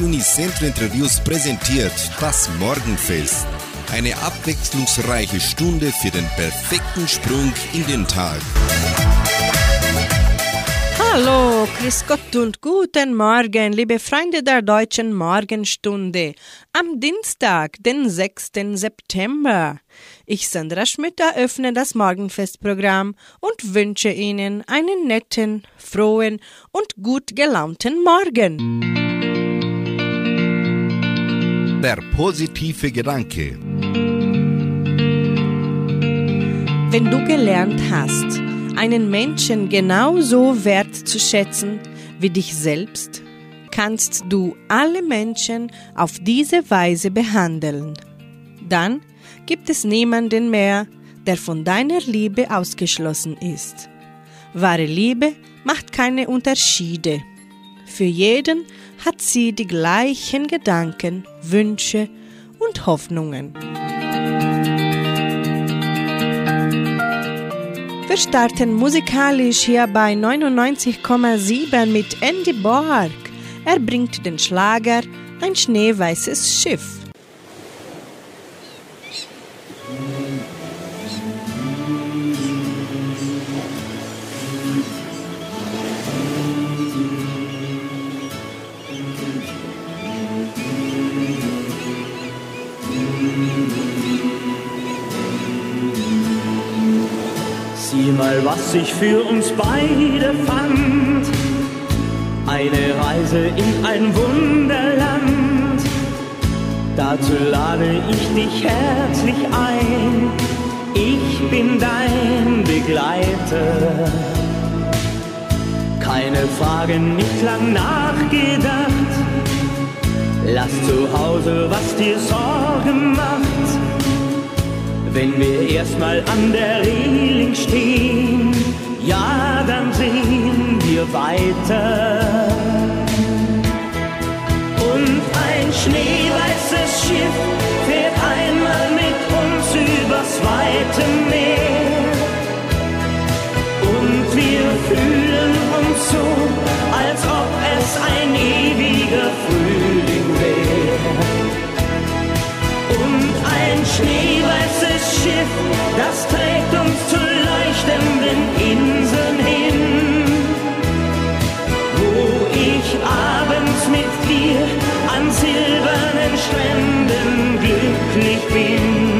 Unicentro Interviews präsentiert das Morgenfest. Eine abwechslungsreiche Stunde für den perfekten Sprung in den Tag. Hallo, Chris Gott und guten Morgen, liebe Freunde der deutschen Morgenstunde. Am Dienstag, den 6. September. Ich, Sandra Schmidt, eröffne das Morgenfestprogramm und wünsche Ihnen einen netten, frohen und gut gelaunten Morgen. Der positive Gedanke. Wenn du gelernt hast, einen Menschen genauso wertzuschätzen wie dich selbst, kannst du alle Menschen auf diese Weise behandeln. Dann gibt es niemanden mehr, der von deiner Liebe ausgeschlossen ist. Wahre Liebe macht keine Unterschiede. Für jeden hat sie die gleichen Gedanken, Wünsche und Hoffnungen. Wir starten musikalisch hier bei 99,7 mit Andy Borg. Er bringt den Schlager Ein schneeweißes Schiff. Was ich für uns beide fand. Eine Reise in ein Wunderland. Dazu lade ich dich herzlich ein. Ich bin dein Begleiter. Keine Fragen, nicht lang nachgedacht. Lass zu Hause, was dir Sorgen macht. Wenn wir erstmal an der Reling stehen, ja, dann sehen wir weiter. Und ein schneeweißes Schiff fährt einmal mit uns übers weite Meer. Und wir fühlen uns so, als ob es ein ewiger Frühling schneeweißes Schiff, das trägt uns zu leuchtenden Inseln hin, wo ich abends mit dir an silbernen Stränden glücklich bin.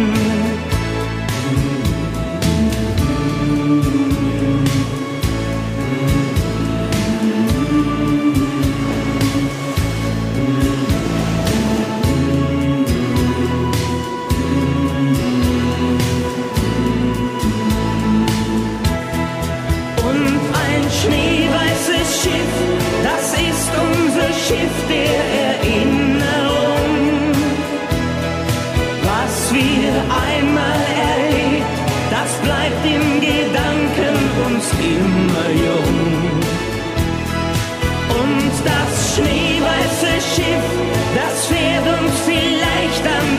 Wir einmal erlebt, das bleibt in Gedanken uns immer jung. Und das schneeweiße Schiff, das fährt uns vielleicht dann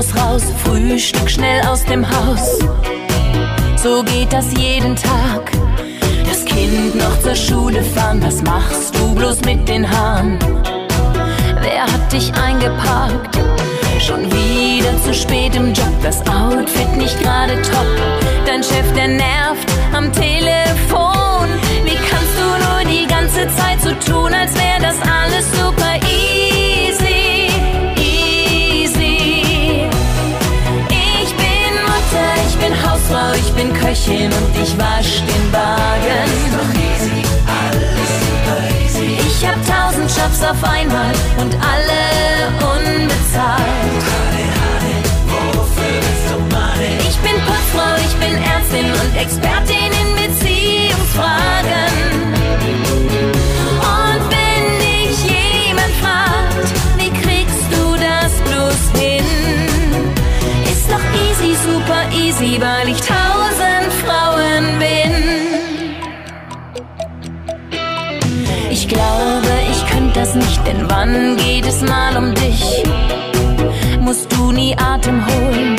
muss raus, Frühstück schnell aus dem Haus. So geht das jeden Tag. Das Kind noch zur Schule fahren, was machst du bloß mit den Haaren? Wer hat dich eingeparkt? Schon wieder zu spät im Job, das Outfit nicht gerade top. Dein Chef, der nervt am Telefon. Wie kannst du nur die ganze Zeit so tun, als wäre das alles super easy? Köchin und ich wasch den Wagen. Ich hab tausend Jobs auf einmal und alle unbezahlt. Ich bin Putzfrau, ich bin Ärztin und Expertin in Beziehungsfragen. Easy, weil ich tausend Frauen bin. Ich glaube, ich könnte das nicht, denn wann geht es mal um dich? Musst du nie Atem holen?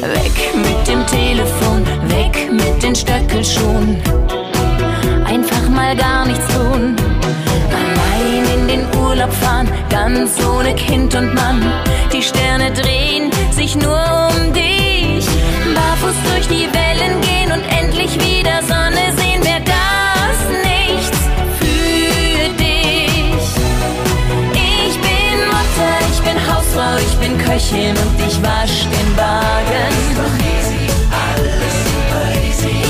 Weg mit dem Telefon, weg mit den Stöckelschuhen. Einfach mal gar nichts tun. Allein in den Urlaub fahren, ganz ohne Kind und Mann. Die Sterne drehen sich nur um dich. Barfuß durch die Wellen gehen und endlich wieder Sonne sehen, wer das nichts für dich. Ich bin Mutter, ich bin Hausfrau, ich bin Köchin und ich wasch den Wagen.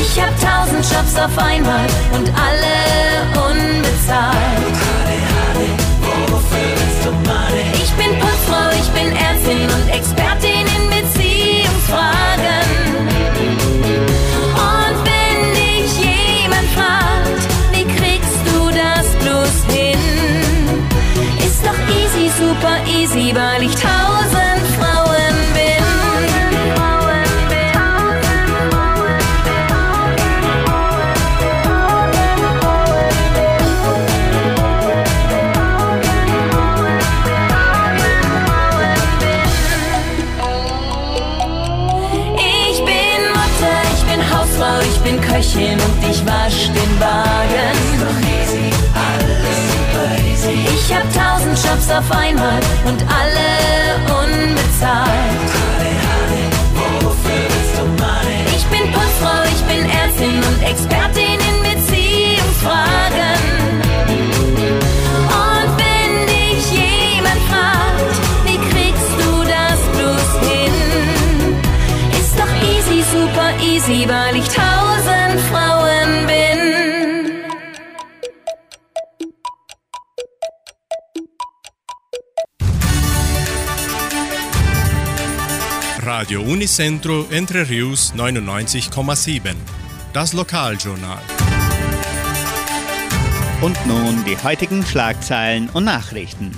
Ich hab tausend Jobs auf einmal und alle unbezahlt. Ich bin Putzfrau, ich bin Ärztin und Expertin in Beziehungsfragen. Easy, weil ich tausend Frauen bin. Ich bin Mutter, ich bin Hausfrau, ich bin Köchin und ich wasch den Wagen. Ich hab tausend Jobs auf einmal und alle unbezahlt. Ich bin Putzfrau, ich bin Ärztin und Expertin in Beziehungsfragen. Und wenn dich jemand fragt, wie kriegst du das bloß hin? Ist doch easy, super easy, weil ich tausend Radio Unicentro Entre Rius 99,7. Das Lokaljournal. Und nun die heutigen Schlagzeilen und Nachrichten.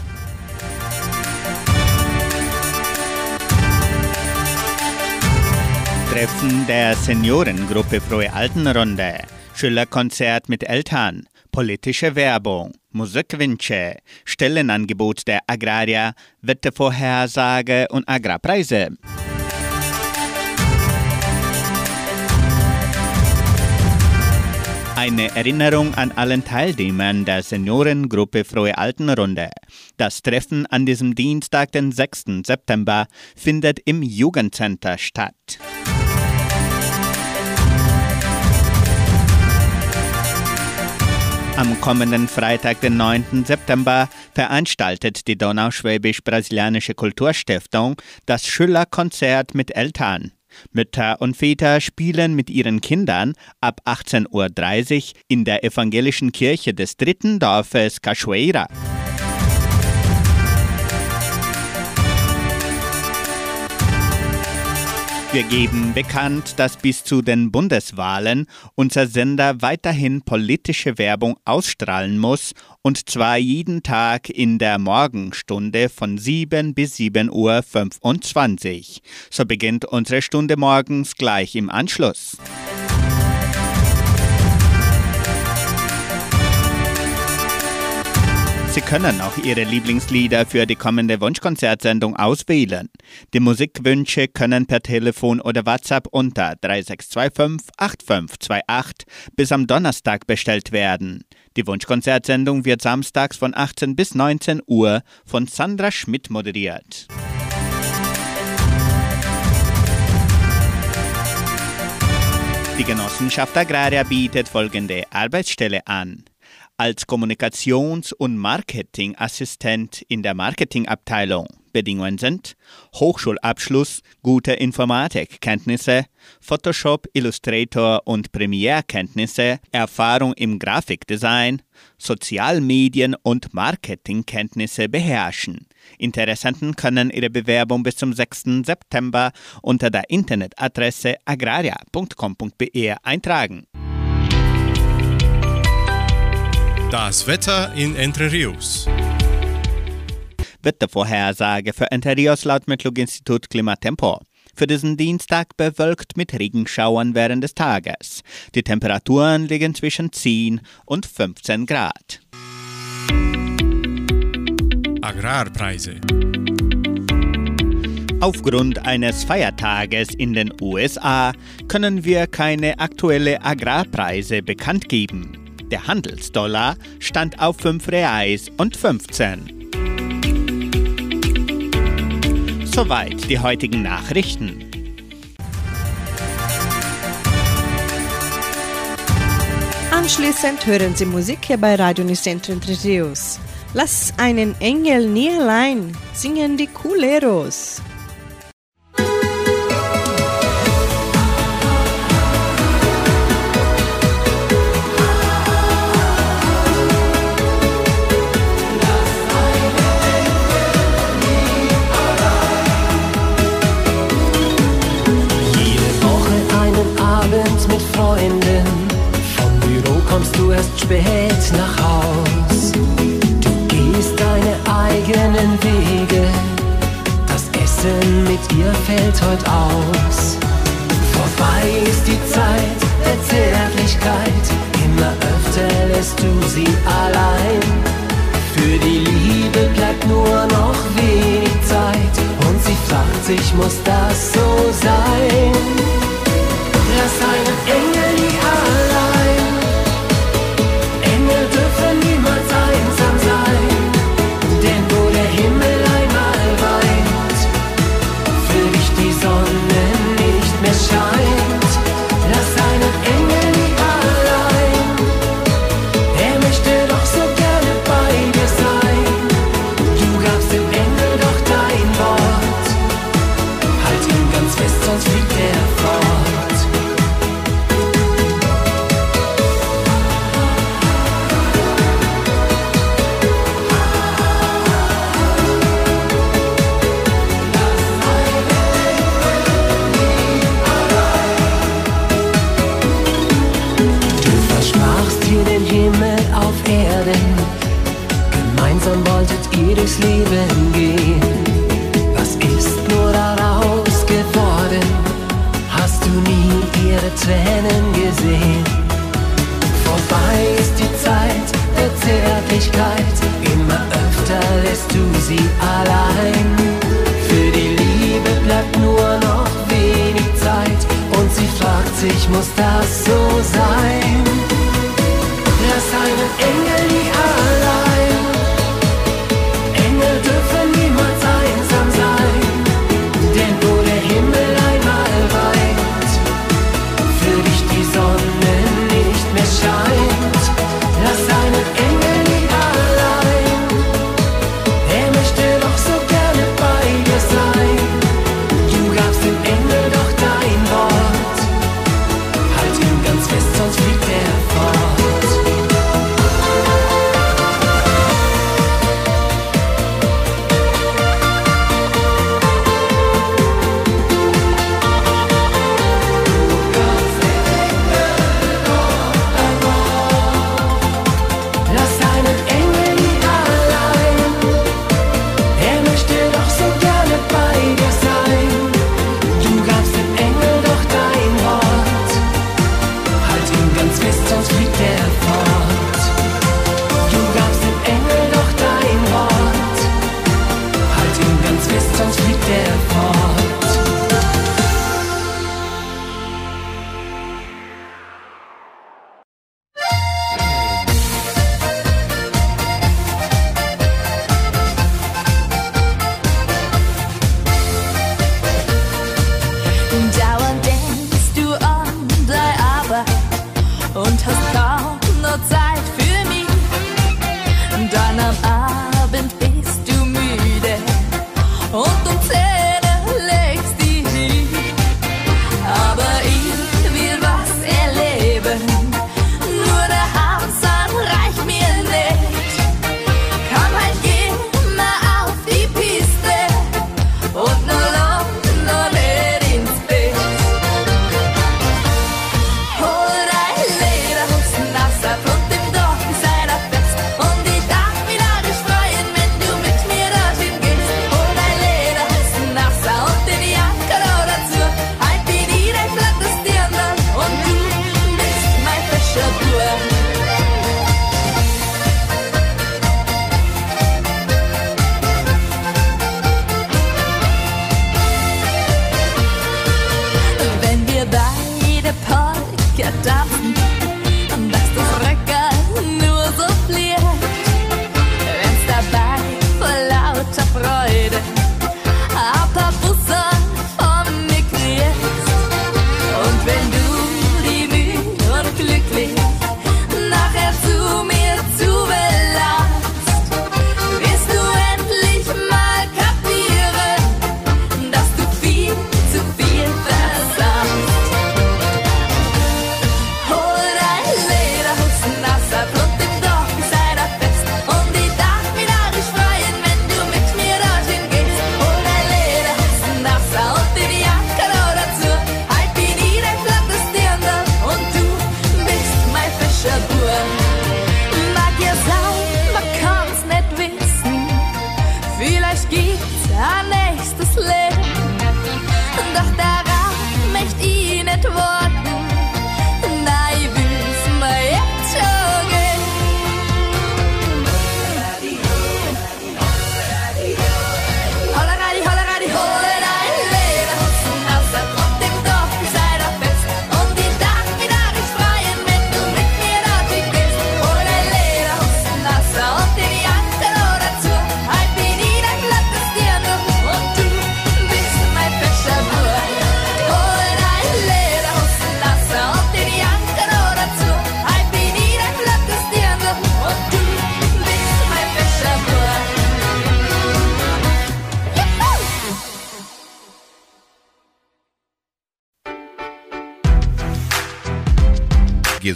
Treffen der Seniorengruppe Frohe Altenrunde, Schülerkonzert mit Eltern, politische Werbung, Musikwünsche, Stellenangebot der Agrarier, Wettervorhersage und Agrarpreise. Eine Erinnerung an allen Teilnehmern der Seniorengruppe Frohe Altenrunde. Das Treffen an diesem Dienstag, den 6. September, findet im Jugendcenter statt. Am kommenden Freitag, den 9. September, veranstaltet die Donauschwäbisch-Brasilianische Kulturstiftung das Schülerkonzert mit Eltern. Mütter und Väter spielen mit ihren Kindern ab 18.30 Uhr in der evangelischen Kirche des dritten Dorfes Cachoeira. Wir geben bekannt, dass bis zu den Bundeswahlen unser Sender weiterhin politische Werbung ausstrahlen muss, und zwar jeden Tag in der Morgenstunde von 7 bis 7.25 Uhr. So beginnt unsere Stunde morgens gleich im Anschluss. Sie können auch Ihre Lieblingslieder für die kommende Wunschkonzertsendung auswählen. Die Musikwünsche können per Telefon oder WhatsApp unter 3625 8528 bis am Donnerstag bestellt werden. Die Wunschkonzertsendung wird samstags von 18 bis 19 Uhr von Sandra Schmidt moderiert. Die Genossenschaft Agraria bietet folgende Arbeitsstelle an. Als Kommunikations- und Marketingassistent in der Marketingabteilung Grundbedingungen sind Hochschulabschluss, gute Informatikkenntnisse, Photoshop, Illustrator und Premiere-Kenntnisse, Erfahrung im Grafikdesign, Sozialmedien und Marketingkenntnisse beherrschen. Interessenten können ihre Bewerbung bis zum 6. September unter der Internetadresse agraria.com.br eintragen. Das Wetter in Entre Rios. Wettervorhersage für Entre Rios laut Metlog-Institut Klimatempo. Für diesen Dienstag bewölkt mit Regenschauern während des Tages. Die Temperaturen liegen zwischen 10 und 15 Grad. Agrarpreise. Aufgrund eines Feiertages in den USA können wir keine aktuelle Agrarpreise bekannt geben. Der Handelsdollar stand auf 5 Reais und 15. Soweit die heutigen Nachrichten. Anschließend hören Sie Musik hier bei Radio Nicentro Entre. Lass einen Engel nie allein, singen die Culeros. Spät nach Haus. Du gehst deine eigenen Wege. Das Essen mit ihr fällt heute aus. Vorbei ist die Zeit der Zärtlichkeit. Immer öfter lässt du sie allein. Für die Liebe bleibt nur noch wenig Zeit und sie fragt sich, muss das so sein? Lass einen Engel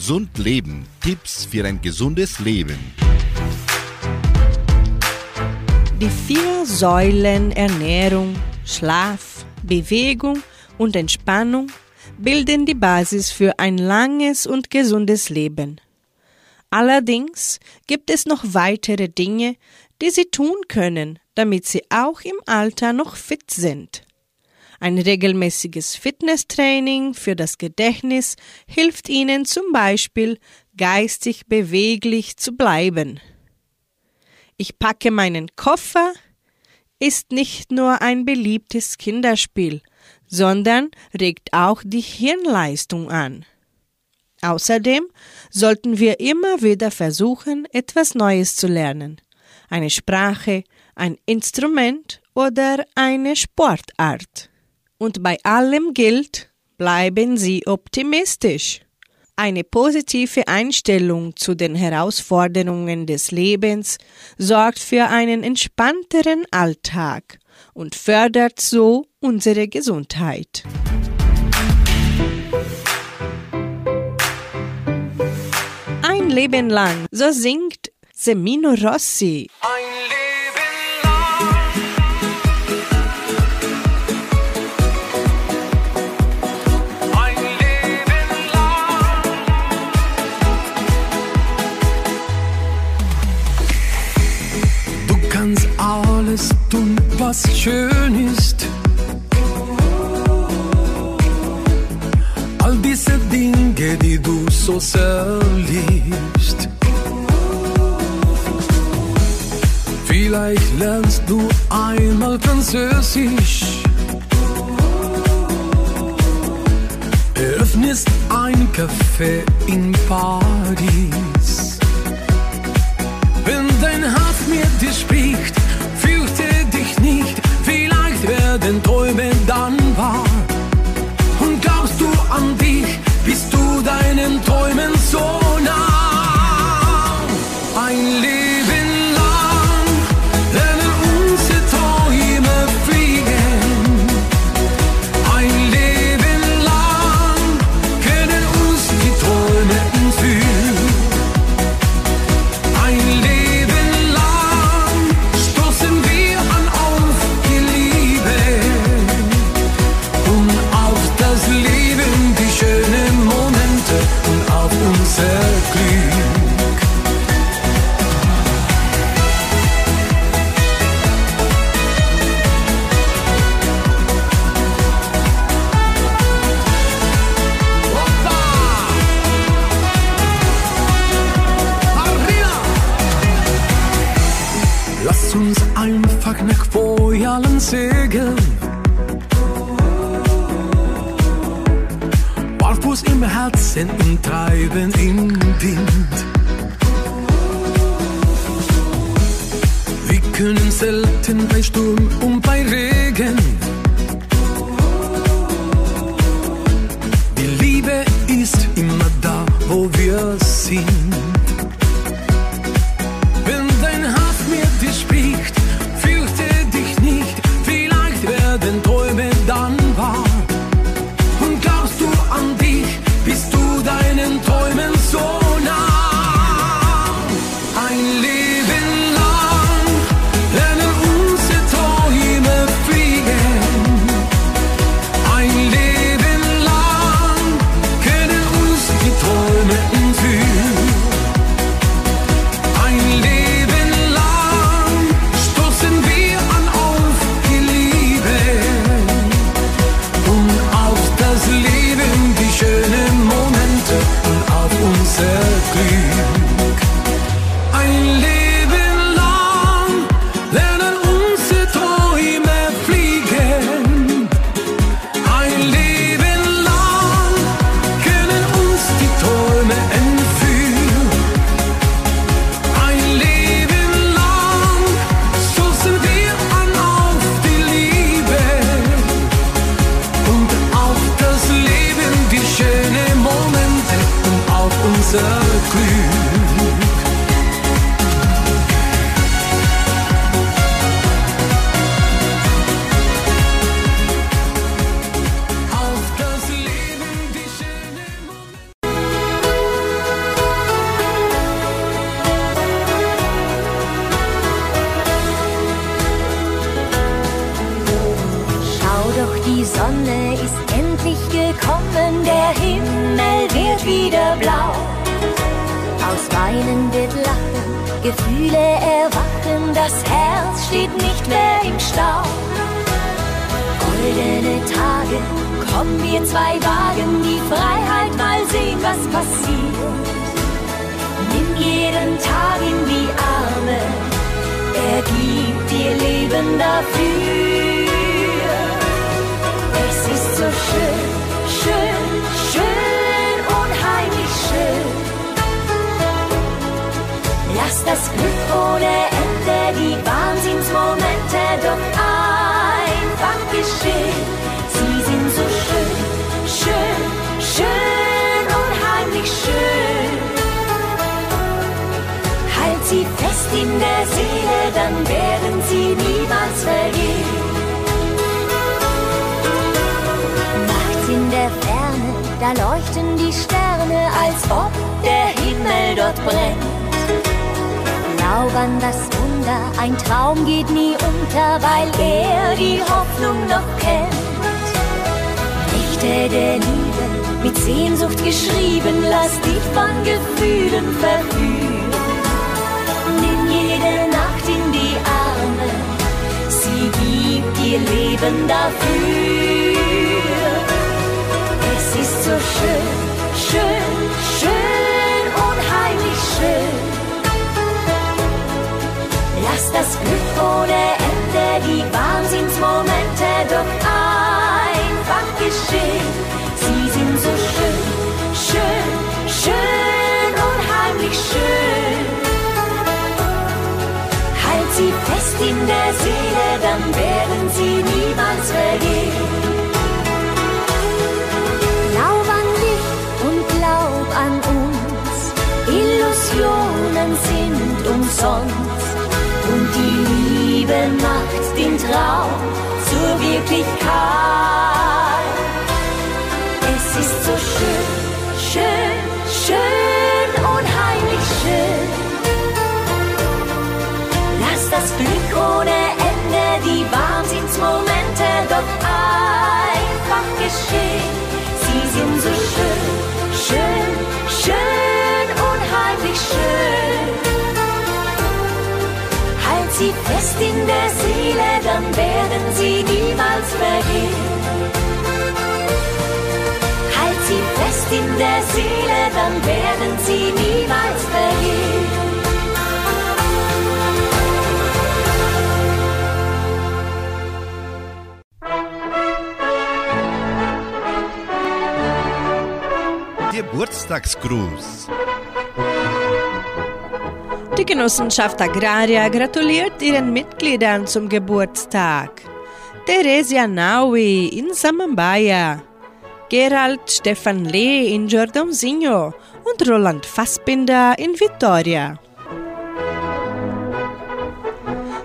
Gesund Leben. Tipps für ein gesundes Leben. Die vier Säulen Ernährung, Schlaf, Bewegung und Entspannung bilden die Basis für ein langes und gesundes Leben. Allerdings gibt es noch weitere Dinge, die Sie tun können, damit Sie auch im Alter noch fit sind. Ein regelmäßiges Fitnesstraining für das Gedächtnis hilft Ihnen zum Beispiel, geistig beweglich zu bleiben. Ich packe meinen Koffer ist nicht nur ein beliebtes Kinderspiel, sondern regt auch die Hirnleistung an. Außerdem sollten wir immer wieder versuchen, etwas Neues zu lernen. Eine Sprache, ein Instrument oder eine Sportart. Und bei allem gilt, bleiben Sie optimistisch. Eine positive Einstellung zu den Herausforderungen des Lebens sorgt für einen entspannteren Alltag und fördert so unsere Gesundheit. Ein Leben lang, so singt Semino Rossi. Alles tun, was schön ist. All diese Dinge, die du so sehr liebst. Vielleicht lernst du einmal Französisch. Eröffnest ein Café in Paris. Wenn dein Herz mit dir spricht, Träume dann wahr. Gefühle erwachen, das Herz steht nicht mehr im Stau. Goldene Tage, kommen wir zwei Wagen, die Freiheit mal sehen, was passiert. Nimm jeden Tag in die Arme, er gibt dir Leben dafür. Es ist so schön, das Glück ohne Ende, die Wahnsinnsmomente doch einfach geschehen. Sie sind so schön, schön, schön, unheimlich schön. Halt sie fest in der Seele, dann werden sie niemals vergehen. Nachts in der Ferne, da leuchten die Sterne, als ob der Himmel dort brennt. An das Wunder, ein Traum geht nie unter, weil er die Hoffnung noch kennt. Nächte der Liebe, mit Sehnsucht geschrieben, lass dich von Gefühlen verführen. Nimm jede Nacht in die Arme, sie gibt dir Leben dafür. Es ist so schön, das Glück ohne Ende, die Wahnsinnsmomente doch einfach geschehen. Sie sind so schön, schön, schön, unheimlich schön. Halt sie fest in der Seele, dann werden sie niemals vergehen. Glaub an dich und glaub an uns, Illusionen sind umsonst. Liebe macht den Traum zur Wirklichkeit. Es ist so schön, schön, schön, unheimlich schön. Lass das Glück ohne Ende, die Wahnsinnsmomente doch einfach geschehen. Sie sind so schön, schön, schön, unheimlich schön. Fest in der Seele, dann werden sie niemals vergehen. Halt sie fest in der Seele, dann werden sie niemals vergehen. Geburtstagsgruß. Die Genossenschaft Agraria gratuliert ihren Mitgliedern zum Geburtstag. Theresia Naui in Samambaia, Gerald Stefan Lee in Jordãozinho und Roland Fassbinder in Vitoria.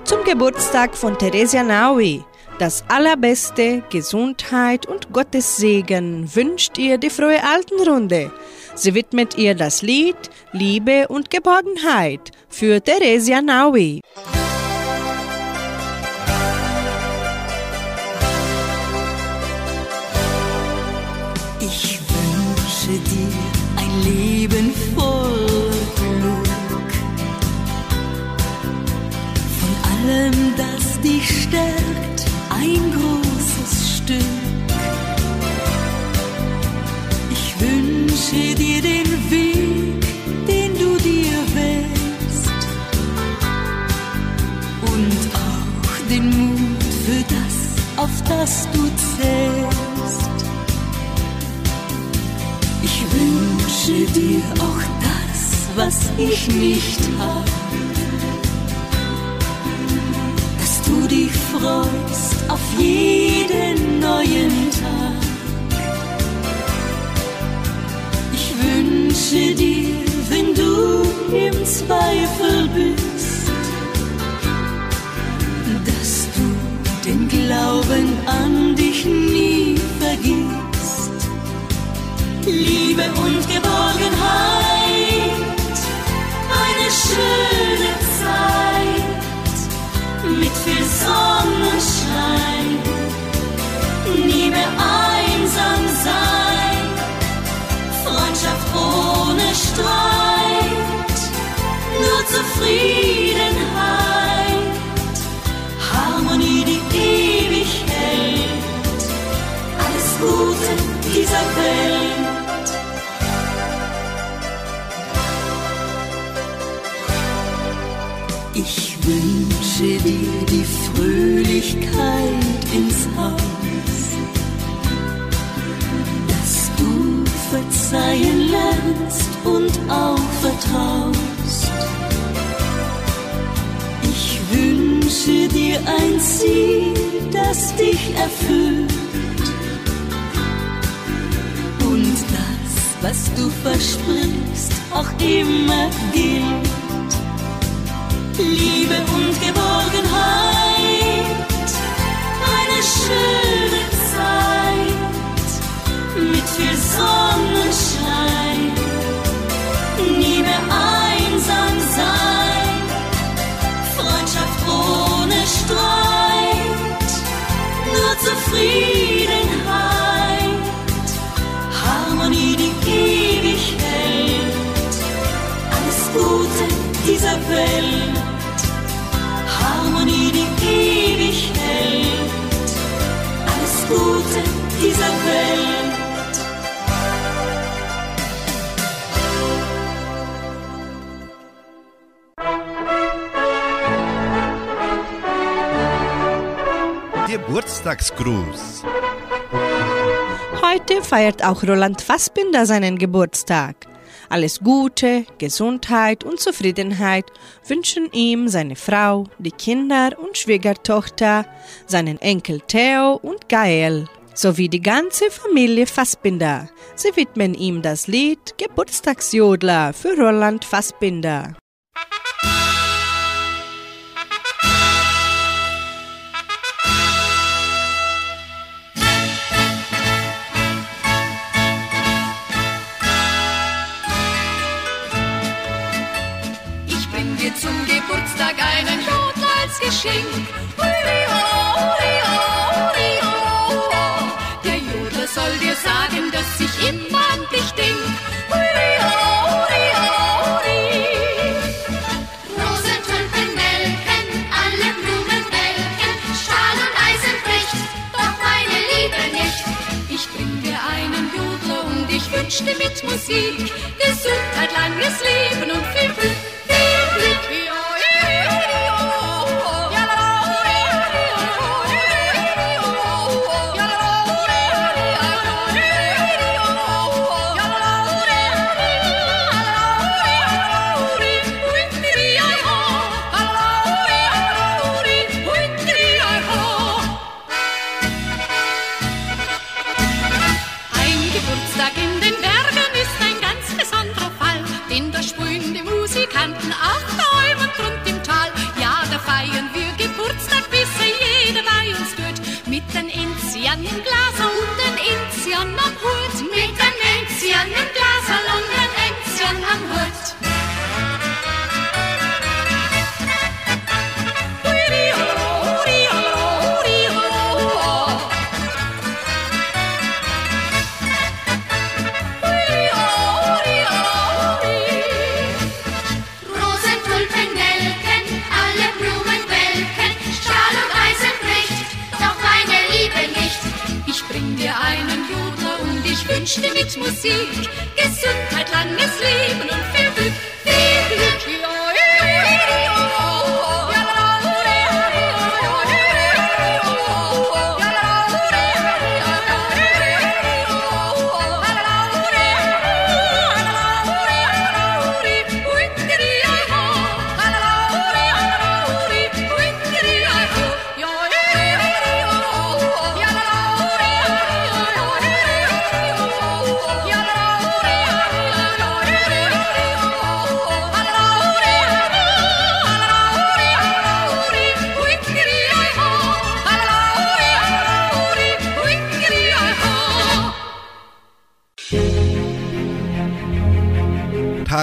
Zum Geburtstag von Theresia Naui das allerbeste, Gesundheit und Gottes Segen wünscht ihr die frohe Altenrunde. Sie widmet ihr das Lied Liebe und Geborgenheit für Theresia Naui. Ich wünsche dir ein Leben voll Glück. Von allem, das dich stärkt, wünsche dir den Weg, den du dir wählst. Und auch den Mut für das, auf das du zählst. Ich wünsche dir auch das, was ich nicht hab. Dass du dich freust auf jeden neuen Tag. Wünsche dir, wenn du im Zweifel bist, dass du den Glauben an dich nie vergisst. Liebe und Geborgenheit, eine schöne Zeit mit viel Sonnenschein, die Fröhlichkeit ins Haus, dass du verzeihen lernst und auch vertraust. Ich wünsche dir ein Ziel, das dich erfüllt und das, was du versprichst, auch immer gilt. Liebe und schöne Zeit mit viel Sonnenschein, nie mehr einsam sein, Freundschaft ohne Streit, nur Zufriedenheit, Geburtstagsgruß. Heute feiert auch Roland Fassbinder seinen Geburtstag. Alles Gute, Gesundheit und Zufriedenheit wünschen ihm seine Frau, die Kinder und Schwiegertochter, seinen Enkel Theo und Gael sowie die ganze Familie Fassbinder. Sie widmen ihm das Lied Geburtstagsjodler für Roland Fassbinder. Geschenk. Hui, ho, hui, ho, hui, ho, ho. Der Jodler soll dir sagen, dass ich immer an dich denk. Hui, ho, hui, ho, hui. Rosen, Tulpen, Nelken, alle Blumen welken, Stahl und Eisen bricht, doch meine Liebe nicht. Ich bring dir einen Jodler und ich wünsch dir mit Musik Gesundheit, langes Leben und viel Glück, Musik. Gesundheit, langes Leben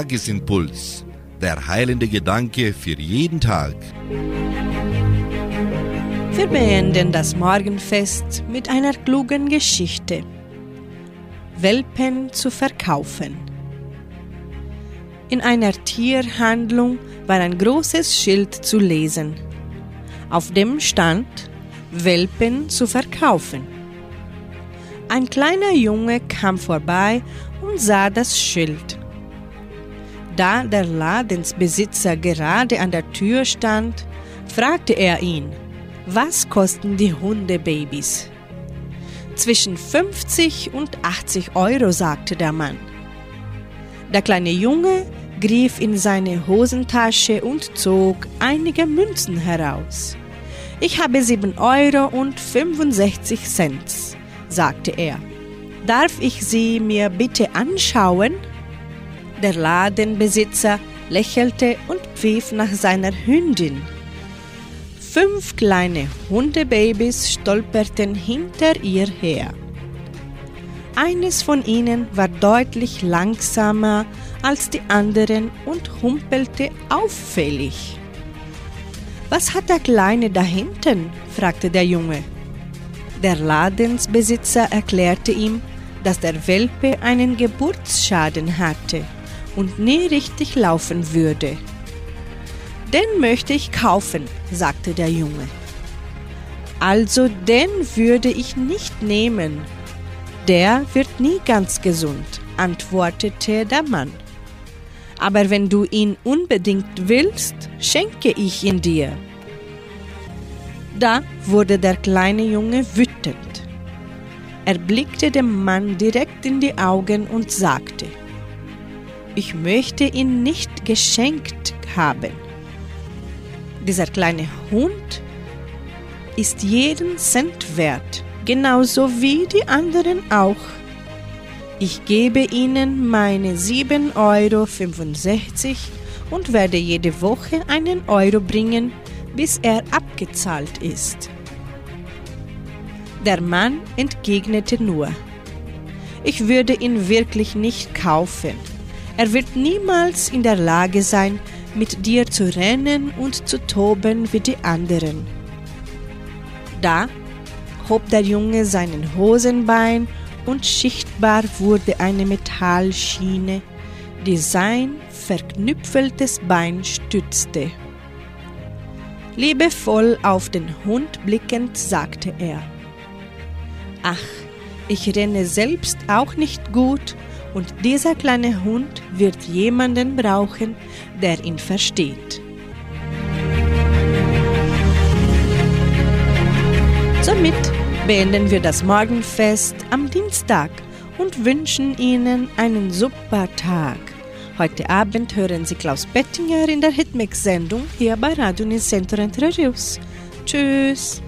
Tagesimpuls. Der heilende Gedanke für jeden Tag. Wir beenden das Morgenfest mit einer klugen Geschichte. Welpen zu verkaufen. In einer Tierhandlung war ein großes Schild zu lesen. Auf dem stand Welpen zu verkaufen. Ein kleiner Junge kam vorbei und sah das Schild. Da der Ladensbesitzer gerade an der Tür stand, fragte er ihn, was kosten die Hundebabys? Zwischen 50 und 80 Euro, sagte der Mann. Der kleine Junge griff in seine Hosentasche und zog einige Münzen heraus. Ich habe 7 Euro und 65 Cent, sagte er. Darf ich sie mir bitte anschauen? Der Ladenbesitzer lächelte und pfiff nach seiner Hündin. Fünf kleine Hundebabys stolperten hinter ihr her. Eines von ihnen war deutlich langsamer als die anderen und humpelte auffällig. Was hat der Kleine da hinten? fragte der Junge. Der Ladensbesitzer erklärte ihm, dass der Welpe einen Geburtsschaden hatte und nie richtig laufen würde. Den möchte ich kaufen, sagte der Junge. Also den würde ich nicht nehmen. Der wird nie ganz gesund, antwortete der Mann. Aber wenn du ihn unbedingt willst, schenke ich ihn dir. Da wurde der kleine Junge wütend. Er blickte dem Mann direkt in die Augen und sagte, ich möchte ihn nicht geschenkt haben. Dieser kleine Hund ist jeden Cent wert, genauso wie die anderen auch. Ich gebe Ihnen meine 7,65 Euro und werde jede Woche einen Euro bringen, bis er abgezahlt ist. Der Mann entgegnete nur, ich würde ihn wirklich nicht kaufen. Er wird niemals in der Lage sein, mit dir zu rennen und zu toben wie die anderen. Da hob der Junge seinen Hosenbein und sichtbar wurde eine Metallschiene, die sein verknüpfeltes Bein stützte. Liebevoll auf den Hund blickend sagte er, Ach, ich renne selbst auch nicht gut und dieser kleine Hund wird jemanden brauchen, der ihn versteht. Somit beenden wir das Morgenfest am Dienstag und wünschen Ihnen einen super Tag. Heute Abend hören Sie Klaus Bettinger in der Hitmix-Sendung hier bei Radio Nicentro Entre Rios. Tschüss!